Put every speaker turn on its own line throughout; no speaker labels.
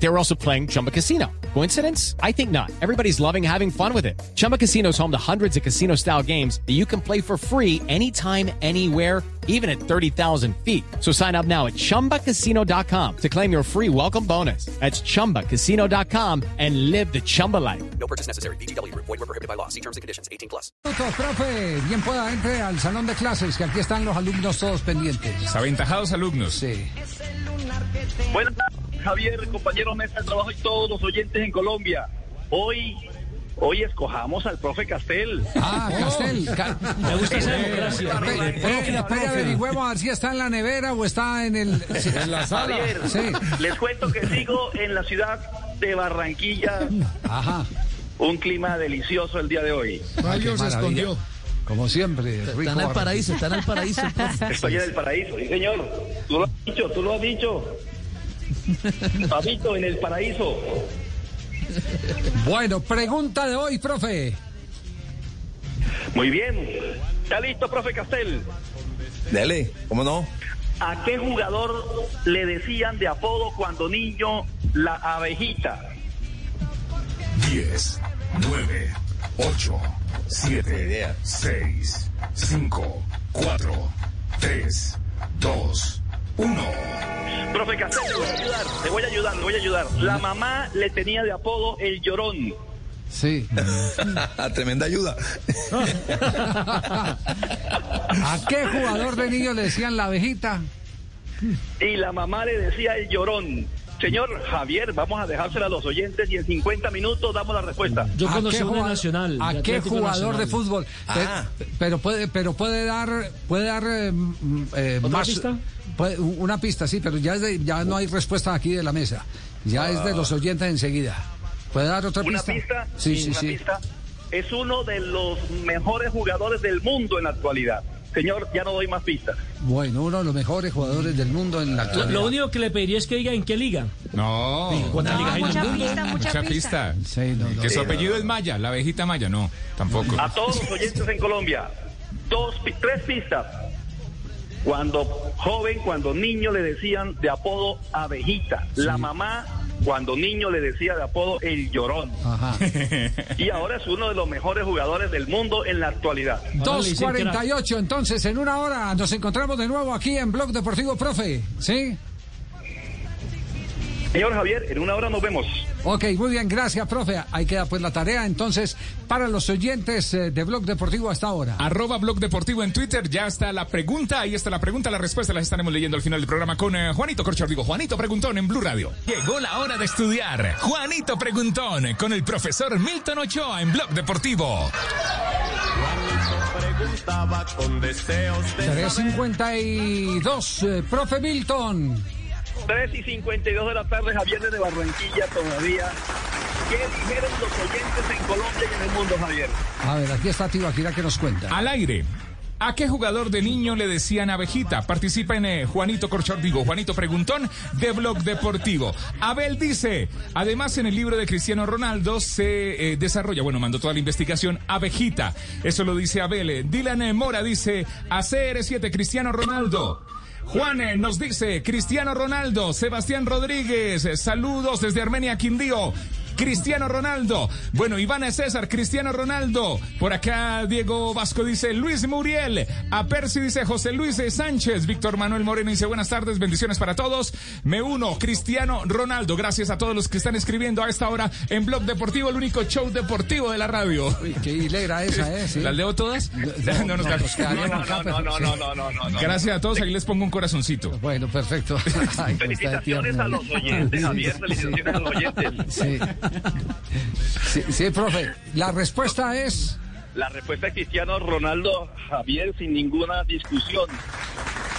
They were also playing Chumba Casino. Coincidence? I think not. Everybody's loving having fun with it. Chumba Casino is home to hundreds of casino style games that you can play for free anytime, anywhere, even at 30,000 feet. So sign up now at chumbacasino.com to claim your free welcome bonus. That's chumbacasino.com and live the Chumba life.
No purchase necessary. BGW. Void were prohibited by law. See terms and conditions. 18 plus.
Minutos, profe, bien pueda entre al salón de clases, que aquí están los alumnos todos pendientes.
Aventajados alumnos.
Sí.
Buenas tardes, Javier, compañero mesa de trabajo y todos los oyentes en Colombia. Hoy, hoy escojamos al profe Castel.
Ah, Castel. Ca-
Me gusta esa
Eh,
democracia.
espere, averigüemos a ver si está en la nevera o está en el en la sala.
Javier,
Sí.
les cuento que sigo en la ciudad de Barranquilla.
Ajá.
Un clima delicioso el día de hoy.
Mario se escondió. Como siempre, rico.
Está en el paraíso, está en el paraíso. profe.
Estoy en el paraíso, sí señor. Tú lo has dicho, tú lo has dicho. Papito, en el paraíso.
Bueno, pregunta de hoy, profe.
Muy bien. ¿Está listo, profe Castel?
Dele, ¿cómo no?
¿A qué jugador le decían de apodo cuando niño la abejita?
10, 9, 8, 7, 6, 5, 4, 3, 2, 1.
Profe Castel, te voy a ayudar, te voy a ayudar, te voy a ayudar. La mamá le tenía de apodo el llorón.
Sí.
Tremenda ayuda.
¿A qué jugador de niño le decían la abejita?
Y la mamá le decía el llorón. Señor Javier, vamos a dejársela a los oyentes y en 50 minutos damos la respuesta.
Yo
¿A
conocí
qué
una
jugador-
nacional.
¿A qué jugador de fútbol?
Ah.
Pero puede, pero puede dar, puede dar eh, mm, eh,
¿Otra
más
pista?
Puede- una pista, sí, pero ya es de- ya no hay respuesta aquí de la mesa. Ya es de los oyentes enseguida. ¿Puede dar otra
Una
pista?
pista,
Sí, sí,
una
sí.
pista. Es uno de los mejores jugadores del mundo en la actualidad. Señor, ya no doy más pistas.
Bueno, uno de los mejores jugadores del mundo en la actualidad.
lo único que le pediría es que diga en qué liga.
No.
¿Cuántas ligas hay en el
mucha
mundo?
pista, mucha
Mucha
pista.
pista.
Sí, no, no.
Que su apellido es Maya, la abejita Maya, no, tampoco.
A todos los oyentes en Colombia, dos, pi- tres pistas. Cuando joven, cuando niño le decían de apodo abejita. La mamá, cuando niño le decía de apodo el llorón.
Ajá.
Y ahora es uno de los mejores jugadores del mundo en la actualidad.
Ahora le dicen
2.48, entonces en una hora nos encontramos de nuevo aquí en Blog Deportivo Profe. ¿Sí?
Señor Javier, en una hora nos vemos.
Ok, muy bien, gracias, profe. Ahí queda pues la tarea entonces para los oyentes eh, de Blog Deportivo hasta ahora.
Arroba Blog Deportivo en Twitter, ya está la pregunta, ahí está la pregunta, la respuesta las estaremos leyendo al final del programa con eh, Juanito Corchor, digo, Juanito Preguntón en Blue Radio. Llegó la hora de estudiar, Juanito Preguntón con el profesor Milton Ochoa en Blog Deportivo.
352, eh, profe Milton.
3 y 52 de la tarde, Javier desde Barranquilla todavía. ¿Qué dijeron los oyentes en Colombia y en el mundo, Javier?
A ver, aquí está Tibaquira que nos cuenta.
Al aire. ¿A qué jugador de niño le decían abejita? Participa en eh, Juanito Corchor, digo, Juanito Preguntón de Blog Deportivo. Abel dice, además en el libro de Cristiano Ronaldo se eh, desarrolla, bueno, mandó toda la investigación, abejita. Eso lo dice Abel. Eh, Dylan Mora dice, ACR7, Cristiano Ronaldo. Juan eh, nos dice, Cristiano Ronaldo, Sebastián Rodríguez, eh, saludos desde Armenia, Quindío. Cristiano Ronaldo. Bueno, Iván César, Cristiano Ronaldo. Por acá Diego Vasco dice Luis Muriel. A Percy dice José Luis Sánchez. Víctor Manuel Moreno dice buenas tardes, bendiciones para todos. Me uno, Cristiano Ronaldo. Gracias a todos los que están escribiendo a esta hora en Blog Deportivo, el único show deportivo de la radio.
Uy, qué hilera esa, ¿eh? Sí.
¿Las leo todas?
No,
No, nos
no,
No, no, no, no, no, no, no, no.
Gracias a todos, ahí les pongo un corazoncito.
Bueno, perfecto. Ay, de
Felicitaciones a los oyentes, Javier. Felicitaciones a los oyentes.
Sí. Sí, sí, profe. La respuesta es.
La respuesta es Cristiano Ronaldo, Javier, sin ninguna discusión.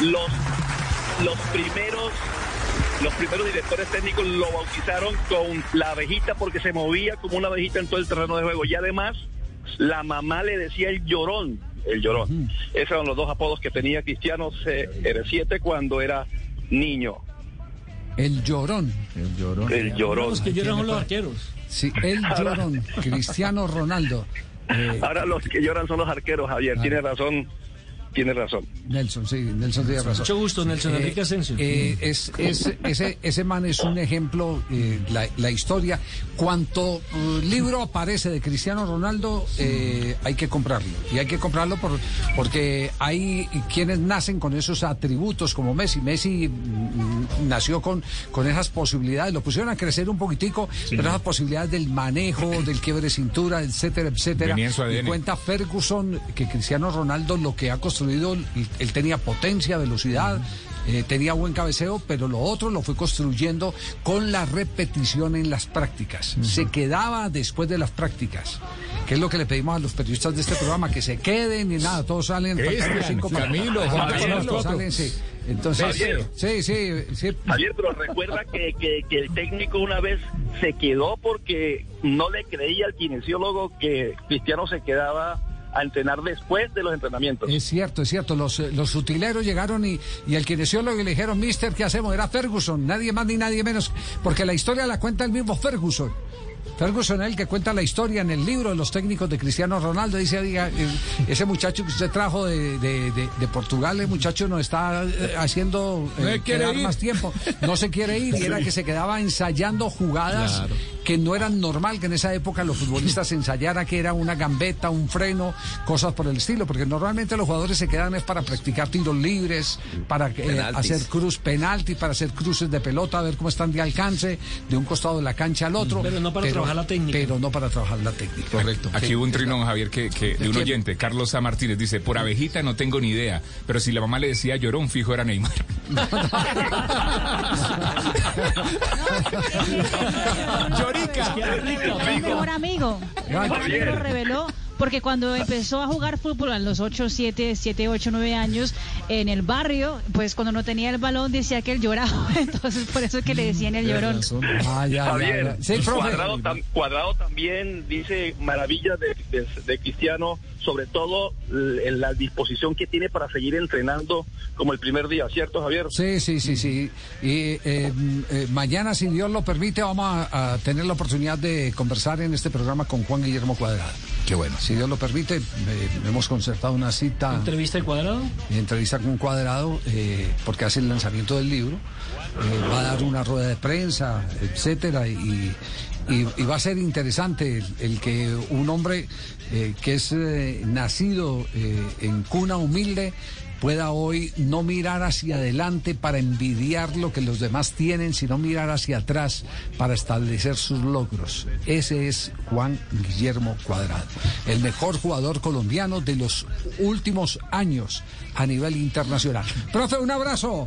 Los, los primeros los primeros directores técnicos lo bautizaron con la abejita porque se movía como una abejita en todo el terreno de juego. Y además, la mamá le decía el llorón. El llorón. Esos eran los dos apodos que tenía Cristiano R7 cuando era niño.
El llorón.
El llorón.
Los que lloran son los arqueros.
Sí, el llorón. Cristiano Ronaldo.
Ahora los que lloran son los arqueros, Javier. Tiene razón, tiene razón.
Nelson, sí, Nelson tiene razón.
Mucho gusto, Nelson
Eh,
Enrique Asensio.
eh, es, es- ese, ese man es un ejemplo, eh, la, la historia. Cuanto eh, libro aparece de Cristiano Ronaldo, eh, hay que comprarlo. Y hay que comprarlo por, porque hay quienes nacen con esos atributos, como Messi. Messi mm, nació con, con esas posibilidades, lo pusieron a crecer un poquitico, pero esas posibilidades del manejo, del quiebre de cintura, etcétera, etcétera. Y cuenta Ferguson que Cristiano Ronaldo lo que ha construido, él, tenía potencia, velocidad, eh, tenía buen cabeceo, pero lo otro lo fue construyendo con la repetición en las prácticas. Se quedaba después de las prácticas, que es lo que le pedimos a los periodistas de este programa, que se queden y nada, todos salen. cinco para-
Camilo, Carlos,
salen, sí. Entonces,
Javier.
sí, sí, sí.
Javier, pero recuerda que, que, que el técnico una vez se quedó porque no le creía al kinesiólogo que Cristiano se quedaba a entrenar después de los entrenamientos.
Es cierto, es cierto. Los, eh, los utileros llegaron y, y el kinesiólogo le dijeron, mister, ¿qué hacemos? Era Ferguson, nadie más ni nadie menos, porque la historia la cuenta el mismo Ferguson. Ferguson es el que cuenta la historia en el libro de los técnicos de Cristiano Ronaldo. Dice, oiga, eh, ese muchacho que usted trajo de, de- de- de Portugal, el muchacho no está eh, haciendo eh, quedar
ir.
más tiempo. No se quiere ir y era que se quedaba ensayando jugadas que no eran normal que en esa época los futbolistas ensayaran que era una gambeta, un freno, cosas por el estilo, porque normalmente los jugadores se quedan es para practicar tiros libres, para eh, hacer cruz penalti, para hacer cruces de pelota, a ver cómo están de alcance de un costado de la cancha al otro.
Pero no para trabajar la técnica.
Pero no para trabajar la técnica.
Correcto. Aquí hubo un trinón, Javier, que, que de un oyente, Carlos A. Martínez, dice, por abejita no tengo ni idea, pero si la mamá le decía llorón, fijo era Neymar.
Llorica.
mi mejor amigo. Mejor amigo lo reveló porque cuando empezó a jugar fútbol a los 8, 7, 7, 8, 9 años en el barrio, pues cuando no tenía el balón decía que él lloraba. Entonces por eso es que le decían el llorón.
Ah, ya, ya, ya. Sí, profe.
Cuadrado, tam- Cuadrado también dice maravillas de, de- de Cristiano, sobre todo en la disposición que tiene para seguir entrenando como el primer día, ¿cierto, Javier?
Sí, sí, sí, sí. Y eh, mm, eh, mañana, si Dios lo permite, vamos a, a tener la oportunidad de conversar en este programa con Juan Guillermo Cuadrado.
Qué bueno.
Si Dios lo permite, eh, hemos concertado una cita,
Entrevista de cuadrado.
entrevista con Cuadrado, eh, porque hace el lanzamiento del libro. Eh, va a dar una rueda de prensa, etcétera, y, y- va a ser interesante el, el que un hombre eh, que es eh, nacido eh, en cuna humilde pueda hoy no mirar hacia adelante para envidiar lo que los demás tienen, sino mirar hacia atrás para establecer sus logros. Ese es Juan Guillermo Cuadrado, el mejor jugador colombiano de los últimos años a nivel internacional. Profe, un abrazo.